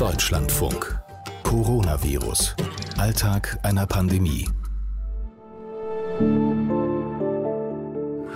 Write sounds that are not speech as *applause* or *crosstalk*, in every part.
Deutschlandfunk. Coronavirus. Alltag einer Pandemie.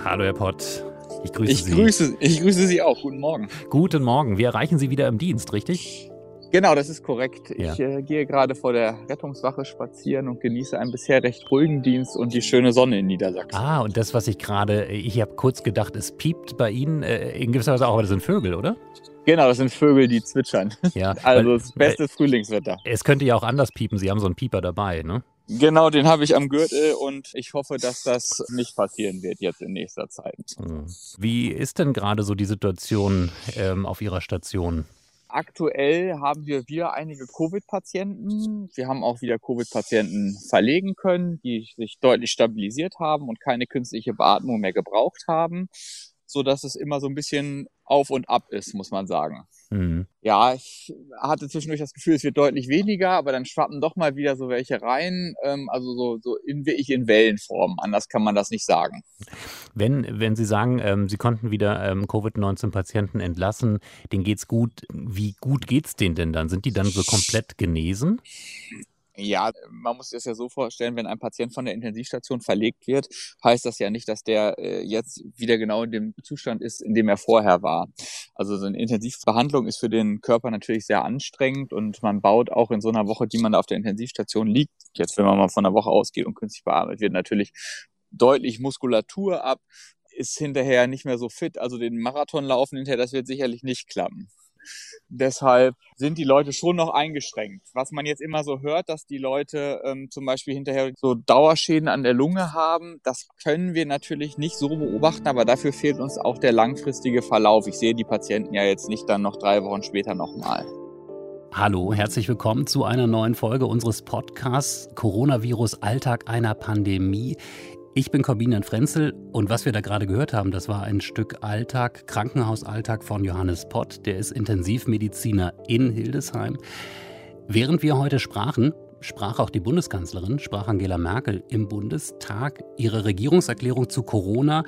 Hallo Herr Pott. Ich grüße ich Sie. Grüße, ich grüße Sie auch. Guten Morgen. Guten Morgen. Wir erreichen Sie wieder im Dienst, richtig? Genau, das ist korrekt. Ja. Ich äh, gehe gerade vor der Rettungswache spazieren und genieße einen bisher recht ruhigen Dienst und die schöne Sonne in Niedersachsen. Ah, und das, was ich gerade, ich habe kurz gedacht, es piept bei Ihnen äh, in gewisser Weise auch, aber das sind Vögel, oder? Genau, das sind Vögel, die zwitschern. Ja. *laughs* Also weil- das beste Frühlingswetter. Es könnte ja auch anders piepen. Sie haben so einen Pieper dabei, ne? Genau, den habe ich am Gürtel und ich hoffe, dass das nicht passieren wird jetzt in nächster Zeit. Hm. Wie ist denn gerade so die Situation ähm, auf Ihrer Station? Aktuell haben wir wieder einige Covid-Patienten. Wir haben auch wieder Covid-Patienten verlegen können, die sich deutlich stabilisiert haben und keine künstliche Beatmung mehr gebraucht haben, so dass es immer so ein bisschen auf und ab ist, muss man sagen. Hm. Ja, ich hatte zwischendurch das Gefühl, es wird deutlich weniger, aber dann schwappen doch mal wieder so welche rein. Ähm, also so, so in, wirklich in Wellenform. Anders kann man das nicht sagen. Wenn, wenn Sie sagen, ähm, Sie konnten wieder ähm, Covid-19-Patienten entlassen, denen geht's gut. Wie gut geht's denen denn dann? Sind die dann so komplett genesen? Ja, man muss sich das ja so vorstellen, wenn ein Patient von der Intensivstation verlegt wird, heißt das ja nicht, dass der äh, jetzt wieder genau in dem Zustand ist, in dem er vorher war. Also so eine Intensivbehandlung ist für den Körper natürlich sehr anstrengend und man baut auch in so einer Woche, die man da auf der Intensivstation liegt, jetzt wenn man mal von einer Woche ausgeht und künstlich bearbeitet wird, natürlich deutlich Muskulatur ab, ist hinterher nicht mehr so fit. Also den Marathon laufen hinterher, das wird sicherlich nicht klappen. Deshalb sind die Leute schon noch eingeschränkt. Was man jetzt immer so hört, dass die Leute ähm, zum Beispiel hinterher so Dauerschäden an der Lunge haben, das können wir natürlich nicht so beobachten, aber dafür fehlt uns auch der langfristige Verlauf. Ich sehe die Patienten ja jetzt nicht dann noch drei Wochen später nochmal. Hallo, herzlich willkommen zu einer neuen Folge unseres Podcasts Coronavirus Alltag einer Pandemie. Ich bin Corbinian Frenzel und was wir da gerade gehört haben, das war ein Stück Alltag, Krankenhausalltag von Johannes Pott. Der ist Intensivmediziner in Hildesheim. Während wir heute sprachen, sprach auch die Bundeskanzlerin, sprach Angela Merkel im Bundestag ihre Regierungserklärung zu Corona.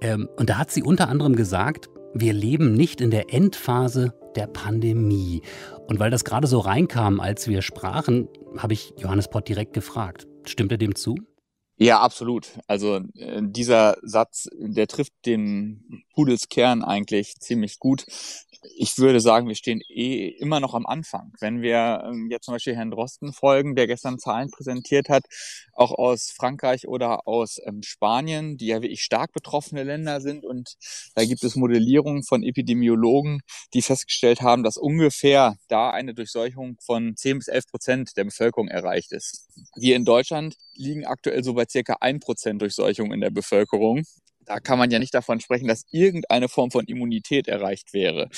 Ähm, und da hat sie unter anderem gesagt, wir leben nicht in der Endphase der Pandemie. Und weil das gerade so reinkam, als wir sprachen, habe ich Johannes Pott direkt gefragt. Stimmt er dem zu? Ja, absolut. Also äh, dieser Satz, der trifft den Pudelskern eigentlich ziemlich gut. Ich würde sagen, wir stehen eh immer noch am Anfang. Wenn wir ähm, jetzt zum Beispiel Herrn Drosten folgen, der gestern Zahlen präsentiert hat, auch aus Frankreich oder aus ähm, Spanien, die ja wirklich stark betroffene Länder sind. Und da gibt es Modellierungen von Epidemiologen, die festgestellt haben, dass ungefähr da eine Durchseuchung von 10 bis 11 Prozent der Bevölkerung erreicht ist. Wir in Deutschland liegen aktuell so bei circa 1 Prozent Durchseuchung in der Bevölkerung. Da kann man ja nicht davon sprechen, dass irgendeine Form von Immunität erreicht wäre.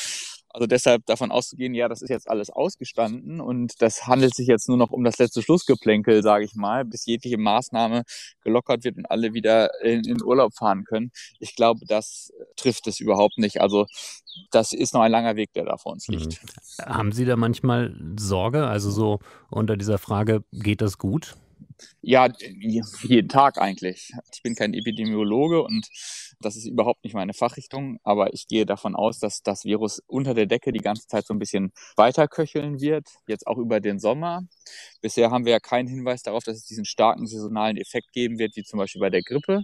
Also deshalb davon auszugehen, ja, das ist jetzt alles ausgestanden und das handelt sich jetzt nur noch um das letzte Schlussgeplänkel, sage ich mal, bis jegliche Maßnahme gelockert wird und alle wieder in, in Urlaub fahren können. Ich glaube, das trifft es überhaupt nicht. Also das ist noch ein langer Weg, der da vor uns liegt. Mhm. Haben Sie da manchmal Sorge? Also so unter dieser Frage, geht das gut? Ja, jeden Tag eigentlich. Ich bin kein Epidemiologe und das ist überhaupt nicht meine Fachrichtung, aber ich gehe davon aus, dass das Virus unter der Decke die ganze Zeit so ein bisschen weiter köcheln wird, jetzt auch über den Sommer. Bisher haben wir ja keinen Hinweis darauf, dass es diesen starken saisonalen Effekt geben wird, wie zum Beispiel bei der Grippe.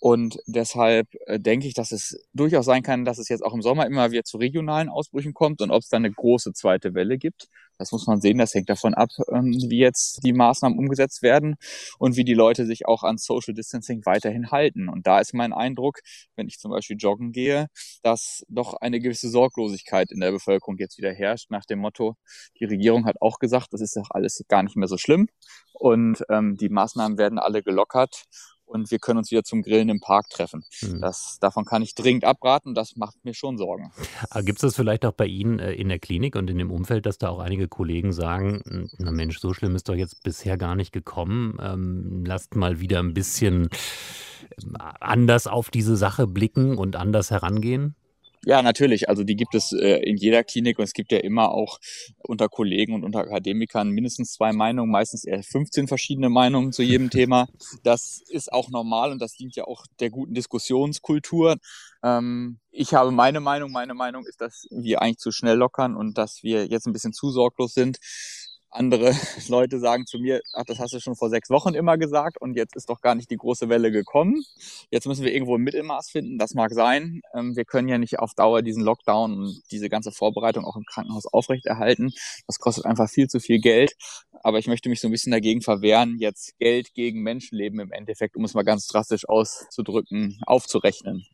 Und deshalb äh, denke ich, dass es durchaus sein kann, dass es jetzt auch im Sommer immer wieder zu regionalen Ausbrüchen kommt und ob es dann eine große zweite Welle gibt. Das muss man sehen. Das hängt davon ab, ähm, wie jetzt die Maßnahmen umgesetzt werden und wie die Leute sich auch an Social Distancing weiterhin halten. Und da ist mein Eindruck, wenn ich zum Beispiel joggen gehe, dass doch eine gewisse Sorglosigkeit in der Bevölkerung jetzt wieder herrscht, nach dem Motto, die Regierung hat auch gesagt, das ist doch alles gar nicht mehr so schlimm und ähm, die Maßnahmen werden alle gelockert und wir können uns wieder zum Grillen im Park treffen. Hm. Das, davon kann ich dringend abraten. Das macht mir schon Sorgen. Gibt es das vielleicht auch bei Ihnen äh, in der Klinik und in dem Umfeld, dass da auch einige Kollegen sagen, na Mensch, so schlimm ist doch jetzt bisher gar nicht gekommen. Ähm, lasst mal wieder ein bisschen ähm, anders auf diese Sache blicken und anders herangehen? Ja, natürlich. Also die gibt es äh, in jeder Klinik und es gibt ja immer auch unter Kollegen und unter Akademikern mindestens zwei Meinungen, meistens eher 15 verschiedene Meinungen zu jedem *laughs* Thema. Das ist auch normal und das dient ja auch der guten Diskussionskultur. Ähm, ich habe meine Meinung. Meine Meinung ist, dass wir eigentlich zu schnell lockern und dass wir jetzt ein bisschen zu sorglos sind. Andere *laughs* Leute sagen zu mir, ach, das hast du schon vor sechs Wochen immer gesagt und jetzt ist doch gar nicht die große Welle gekommen. Jetzt müssen wir irgendwo ein Mittelmaß finden. Das mag sein. Ähm, wir können ja nicht auf Dauer diesen Lockdown und diese ganze Vorbereitung auch im Krankenhaus aufrechterhalten. Das kostet einfach viel zu viel Geld. Aber ich möchte mich so ein bisschen dagegen verwehren, jetzt Geld gegen Menschenleben im Endeffekt, um es mal ganz drastisch auszudrücken, aufzurechnen.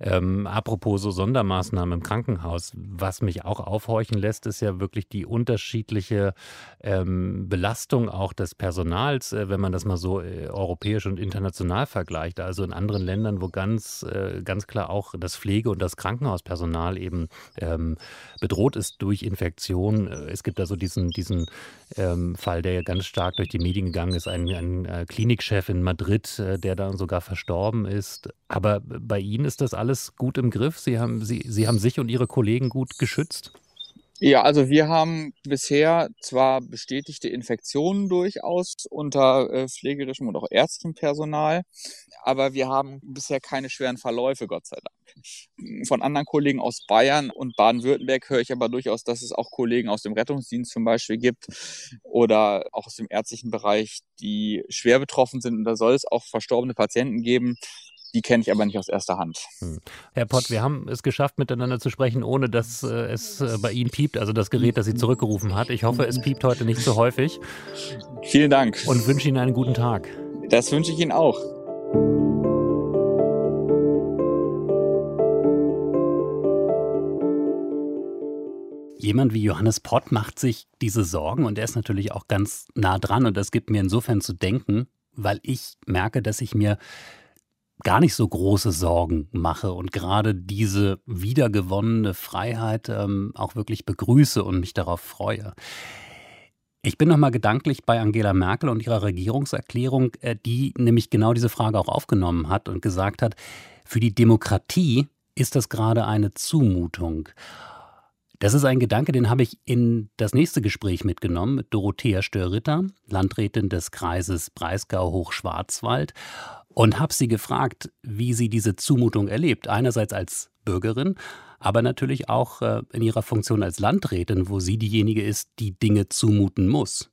Ähm, apropos so Sondermaßnahmen im Krankenhaus, was mich auch aufhorchen lässt, ist ja wirklich die unterschiedliche ähm, Belastung auch des Personals, äh, wenn man das mal so äh, europäisch und international vergleicht. Also in anderen Ländern, wo ganz, äh, ganz klar auch das Pflege- und das Krankenhauspersonal eben ähm, bedroht ist durch Infektion. Äh, es gibt also diesen, diesen ähm, Fall, der ja ganz stark durch die Medien gegangen ist, ein, ein äh, Klinikchef in Madrid, äh, der dann sogar verstorben ist. Aber bei Ihnen ist das alles gut im Griff? Sie haben, Sie, Sie haben sich und Ihre Kollegen gut geschützt? Ja, also wir haben bisher zwar bestätigte Infektionen durchaus unter äh, pflegerischem und auch ärztlichem Personal, aber wir haben bisher keine schweren Verläufe, Gott sei Dank. Von anderen Kollegen aus Bayern und Baden-Württemberg höre ich aber durchaus, dass es auch Kollegen aus dem Rettungsdienst zum Beispiel gibt oder auch aus dem ärztlichen Bereich, die schwer betroffen sind. Und da soll es auch verstorbene Patienten geben. Die kenne ich aber nicht aus erster Hand. Hm. Herr Pott, wir haben es geschafft, miteinander zu sprechen, ohne dass äh, es äh, bei Ihnen piept, also das Gerät, das Sie zurückgerufen hat. Ich hoffe, es piept heute nicht so häufig. Vielen Dank. Und wünsche Ihnen einen guten Tag. Das wünsche ich Ihnen auch. Jemand wie Johannes Pott macht sich diese Sorgen und er ist natürlich auch ganz nah dran und das gibt mir insofern zu denken, weil ich merke, dass ich mir gar nicht so große Sorgen mache und gerade diese wiedergewonnene Freiheit ähm, auch wirklich begrüße und mich darauf freue. Ich bin nochmal gedanklich bei Angela Merkel und ihrer Regierungserklärung, äh, die nämlich genau diese Frage auch aufgenommen hat und gesagt hat, für die Demokratie ist das gerade eine Zumutung. Das ist ein Gedanke, den habe ich in das nächste Gespräch mitgenommen mit Dorothea Störritter, Landrätin des Kreises Breisgau-Hochschwarzwald und habe sie gefragt, wie sie diese Zumutung erlebt. Einerseits als Bürgerin, aber natürlich auch äh, in ihrer Funktion als Landrätin, wo sie diejenige ist, die Dinge zumuten muss.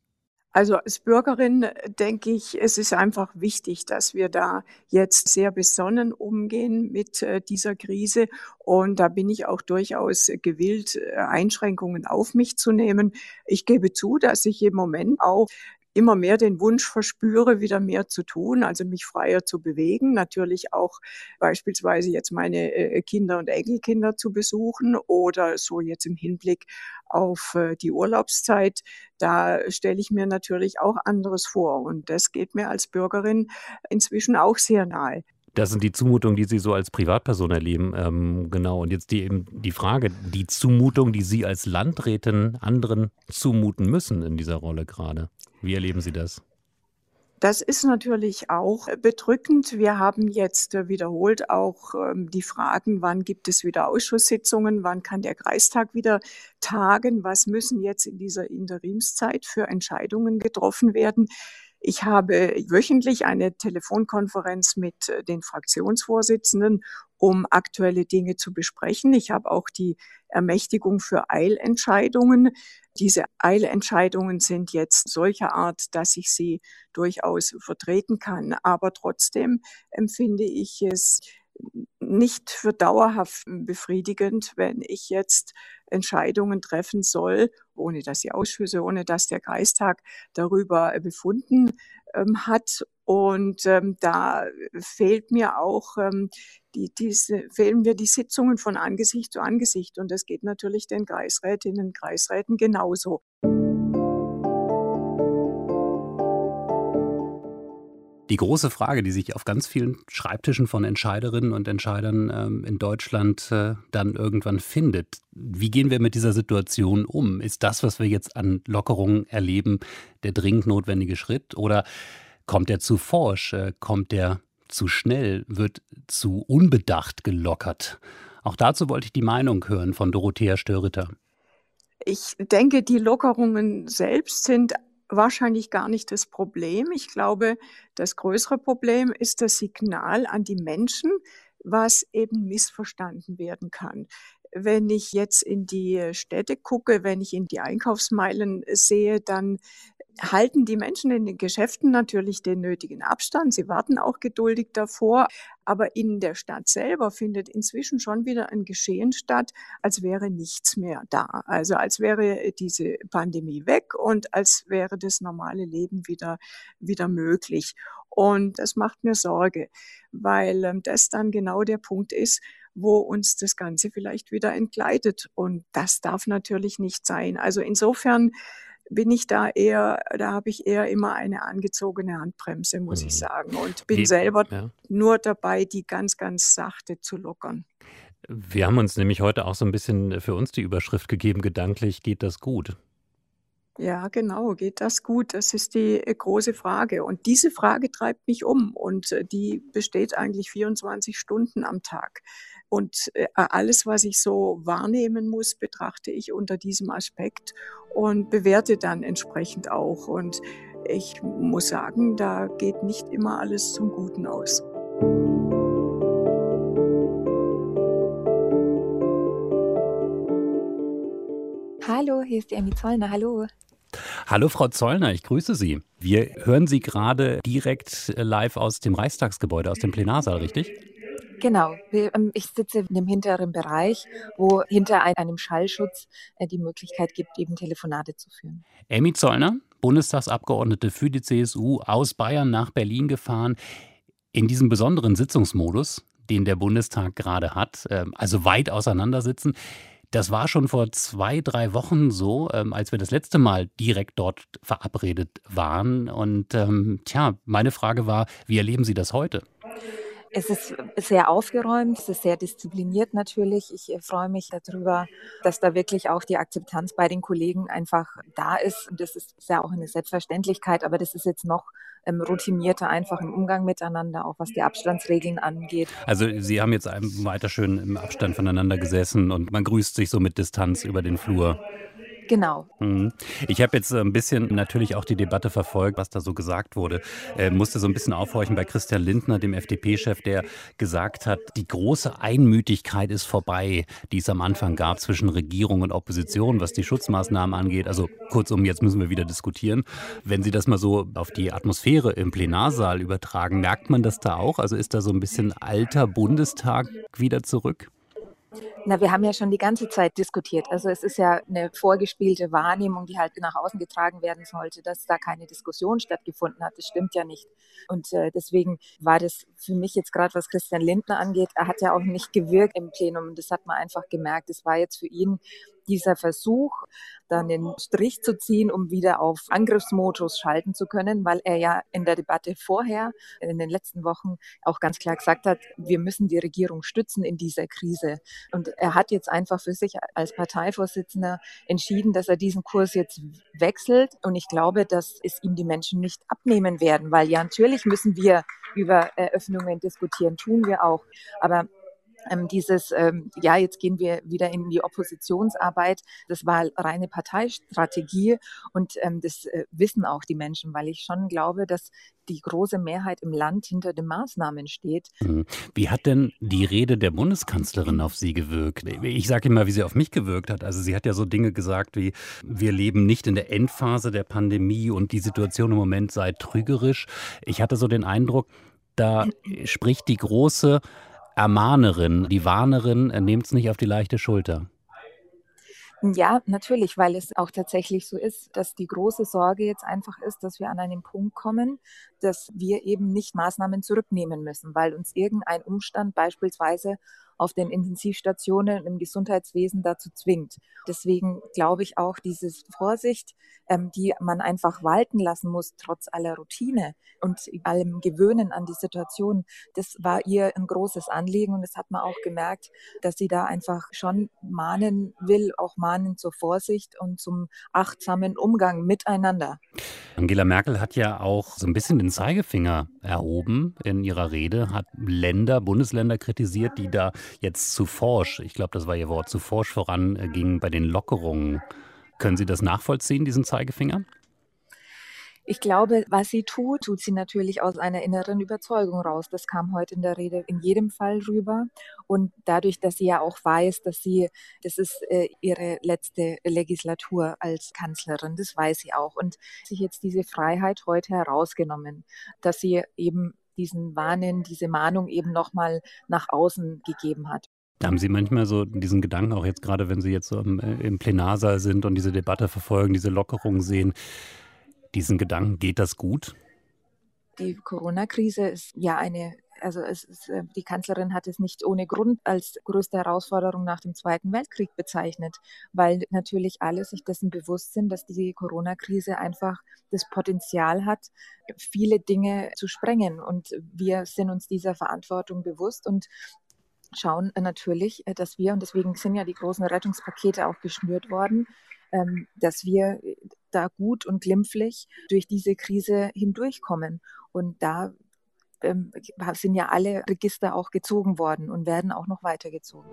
Also als Bürgerin äh, denke ich, es ist einfach wichtig, dass wir da jetzt sehr besonnen umgehen mit äh, dieser Krise. Und da bin ich auch durchaus gewillt, Einschränkungen auf mich zu nehmen. Ich gebe zu, dass ich im Moment auch immer mehr den Wunsch verspüre, wieder mehr zu tun, also mich freier zu bewegen, natürlich auch beispielsweise jetzt meine äh, Kinder und Enkelkinder zu besuchen oder so jetzt im Hinblick auf äh, die Urlaubszeit. Da stelle ich mir natürlich auch anderes vor und das geht mir als Bürgerin inzwischen auch sehr nahe. Das sind die Zumutungen, die Sie so als Privatperson erleben. Ähm, genau. Und jetzt die, eben die Frage, die Zumutung, die Sie als Landrätin anderen zumuten müssen in dieser Rolle gerade. Wie erleben Sie das? Das ist natürlich auch bedrückend. Wir haben jetzt wiederholt auch ähm, die Fragen, wann gibt es wieder Ausschusssitzungen, wann kann der Kreistag wieder tagen, was müssen jetzt in dieser Interimszeit für Entscheidungen getroffen werden. Ich habe wöchentlich eine Telefonkonferenz mit äh, den Fraktionsvorsitzenden, um aktuelle Dinge zu besprechen. Ich habe auch die Ermächtigung für Eilentscheidungen. Diese Eilentscheidungen sind jetzt solcher Art, dass ich sie durchaus vertreten kann. Aber trotzdem empfinde ich es nicht für dauerhaft befriedigend, wenn ich jetzt Entscheidungen treffen soll, ohne dass die Ausschüsse, ohne dass der Kreistag darüber befunden ähm, hat. Und ähm, da fehlt mir auch ähm, die, diese, fehlen mir die Sitzungen von Angesicht zu Angesicht. Und das geht natürlich den Kreisrätinnen und Kreisräten genauso. Die große Frage, die sich auf ganz vielen Schreibtischen von Entscheiderinnen und Entscheidern ähm, in Deutschland äh, dann irgendwann findet. Wie gehen wir mit dieser Situation um? Ist das, was wir jetzt an Lockerungen erleben, der dringend notwendige Schritt? Oder kommt er zu forsch? Äh, kommt er zu schnell? Wird zu unbedacht gelockert? Auch dazu wollte ich die Meinung hören von Dorothea Störritter. Ich denke, die Lockerungen selbst sind wahrscheinlich gar nicht das Problem. Ich glaube, das größere Problem ist das Signal an die Menschen, was eben missverstanden werden kann. Wenn ich jetzt in die Städte gucke, wenn ich in die Einkaufsmeilen sehe, dann halten die Menschen in den Geschäften natürlich den nötigen Abstand. Sie warten auch geduldig davor. Aber in der Stadt selber findet inzwischen schon wieder ein Geschehen statt, als wäre nichts mehr da. Also als wäre diese Pandemie weg und als wäre das normale Leben wieder, wieder möglich. Und das macht mir Sorge, weil ähm, das dann genau der Punkt ist, wo uns das Ganze vielleicht wieder entgleitet. Und das darf natürlich nicht sein. Also insofern bin ich da eher, da habe ich eher immer eine angezogene Handbremse, muss mhm. ich sagen. Und bin die, selber ja. nur dabei, die ganz, ganz sachte zu lockern. Wir haben uns nämlich heute auch so ein bisschen für uns die Überschrift gegeben, gedanklich geht das gut. Ja, genau. Geht das gut? Das ist die äh, große Frage. Und diese Frage treibt mich um und äh, die besteht eigentlich 24 Stunden am Tag. Und äh, alles, was ich so wahrnehmen muss, betrachte ich unter diesem Aspekt und bewerte dann entsprechend auch. Und ich muss sagen, da geht nicht immer alles zum Guten aus. Hallo, hier ist die Amy Zollner. Hallo. Hallo Frau Zollner, ich grüße Sie. Wir hören Sie gerade direkt live aus dem Reichstagsgebäude, aus dem Plenarsaal, richtig? Genau, ähm, ich sitze in dem hinteren Bereich, wo hinter einem Schallschutz äh, die Möglichkeit gibt, eben Telefonate zu führen. Amy Zollner, Bundestagsabgeordnete für die CSU, aus Bayern nach Berlin gefahren. In diesem besonderen Sitzungsmodus, den der Bundestag gerade hat, ähm, also weit auseinandersitzen. Das war schon vor zwei, drei Wochen so, ähm, als wir das letzte Mal direkt dort verabredet waren. Und ähm, tja, meine Frage war, wie erleben Sie das heute? Es ist sehr aufgeräumt, es ist sehr diszipliniert natürlich. Ich äh, freue mich darüber, dass da wirklich auch die Akzeptanz bei den Kollegen einfach da ist. Und das ist ja auch eine Selbstverständlichkeit, aber das ist jetzt noch ähm, routinierter einfach im Umgang miteinander, auch was die Abstandsregeln angeht. Also Sie haben jetzt weiter schön im Abstand voneinander gesessen und man grüßt sich so mit Distanz über den Flur. Genau. Mhm. Ich habe jetzt ein bisschen natürlich auch die Debatte verfolgt, was da so gesagt wurde. Äh, musste so ein bisschen aufhorchen bei Christian Lindner, dem FDP-Chef, der gesagt hat, die große Einmütigkeit ist vorbei, die es am Anfang gab zwischen Regierung und Opposition, was die Schutzmaßnahmen angeht. Also kurzum, jetzt müssen wir wieder diskutieren. Wenn Sie das mal so auf die Atmosphäre im Plenarsaal übertragen, merkt man das da auch? Also ist da so ein bisschen alter Bundestag wieder zurück? Na, wir haben ja schon die ganze Zeit diskutiert. Also es ist ja eine vorgespielte Wahrnehmung, die halt nach außen getragen werden sollte, dass da keine Diskussion stattgefunden hat. Das stimmt ja nicht. Und äh, deswegen war das für mich jetzt gerade, was Christian Lindner angeht, er hat ja auch nicht gewirkt im Plenum. Das hat man einfach gemerkt. Es war jetzt für ihn dieser Versuch, dann den Strich zu ziehen, um wieder auf Angriffsmodus schalten zu können, weil er ja in der Debatte vorher, in den letzten Wochen auch ganz klar gesagt hat, wir müssen die Regierung stützen in dieser Krise. Und er hat jetzt einfach für sich als Parteivorsitzender entschieden, dass er diesen Kurs jetzt wechselt. Und ich glaube, dass es ihm die Menschen nicht abnehmen werden, weil ja natürlich müssen wir über Eröffnungen diskutieren, tun wir auch. Aber ähm, dieses, ähm, ja, jetzt gehen wir wieder in die Oppositionsarbeit, das war reine Parteistrategie und ähm, das äh, wissen auch die Menschen, weil ich schon glaube, dass die große Mehrheit im Land hinter den Maßnahmen steht. Mhm. Wie hat denn die Rede der Bundeskanzlerin auf Sie gewirkt? Ich sage immer, wie sie auf mich gewirkt hat. Also sie hat ja so Dinge gesagt wie, wir leben nicht in der Endphase der Pandemie und die Situation im Moment sei trügerisch. Ich hatte so den Eindruck, da spricht die große Ermahnerin, die Warnerin, äh, nehmt es nicht auf die leichte Schulter. Ja, natürlich, weil es auch tatsächlich so ist, dass die große Sorge jetzt einfach ist, dass wir an einen Punkt kommen, dass wir eben nicht Maßnahmen zurücknehmen müssen, weil uns irgendein Umstand beispielsweise auf den Intensivstationen im Gesundheitswesen dazu zwingt. Deswegen glaube ich auch, diese Vorsicht, ähm, die man einfach walten lassen muss, trotz aller Routine und allem Gewöhnen an die Situation, das war ihr ein großes Anliegen und das hat man auch gemerkt, dass sie da einfach schon mahnen will, auch mahnen zur Vorsicht und zum achtsamen Umgang miteinander. Angela Merkel hat ja auch so ein bisschen den Zeigefinger erhoben in ihrer Rede, hat Länder, Bundesländer kritisiert, die da jetzt zu forsch, ich glaube, das war Ihr Wort, zu forsch voranging bei den Lockerungen. Können Sie das nachvollziehen, diesen Zeigefinger? Ich glaube, was sie tut, tut sie natürlich aus einer inneren Überzeugung raus. Das kam heute in der Rede in jedem Fall rüber. Und dadurch, dass sie ja auch weiß, dass sie, das ist äh, ihre letzte Legislatur als Kanzlerin, das weiß sie auch. Und sich jetzt diese Freiheit heute herausgenommen, dass sie eben diesen Warnen, diese Mahnung eben nochmal nach außen gegeben hat. Haben Sie manchmal so diesen Gedanken, auch jetzt gerade, wenn Sie jetzt so im, äh, im Plenarsaal sind und diese Debatte verfolgen, diese Lockerung sehen, diesen Gedanken, geht das gut? Die Corona-Krise ist ja eine, also ist, äh, die Kanzlerin hat es nicht ohne Grund als größte Herausforderung nach dem Zweiten Weltkrieg bezeichnet, weil natürlich alle sich dessen bewusst sind, dass die Corona-Krise einfach das Potenzial hat, viele Dinge zu sprengen. Und wir sind uns dieser Verantwortung bewusst und schauen natürlich, äh, dass wir, und deswegen sind ja die großen Rettungspakete auch geschnürt worden, ähm, dass wir da gut und glimpflich durch diese Krise hindurchkommen. Und da ähm, sind ja alle Register auch gezogen worden und werden auch noch weitergezogen.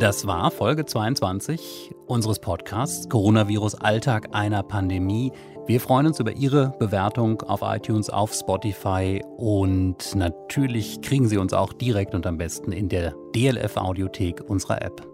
Das war Folge 22 unseres Podcasts Coronavirus Alltag einer Pandemie. Wir freuen uns über Ihre Bewertung auf iTunes, auf Spotify und natürlich kriegen Sie uns auch direkt und am besten in der DLF Audiothek unserer App.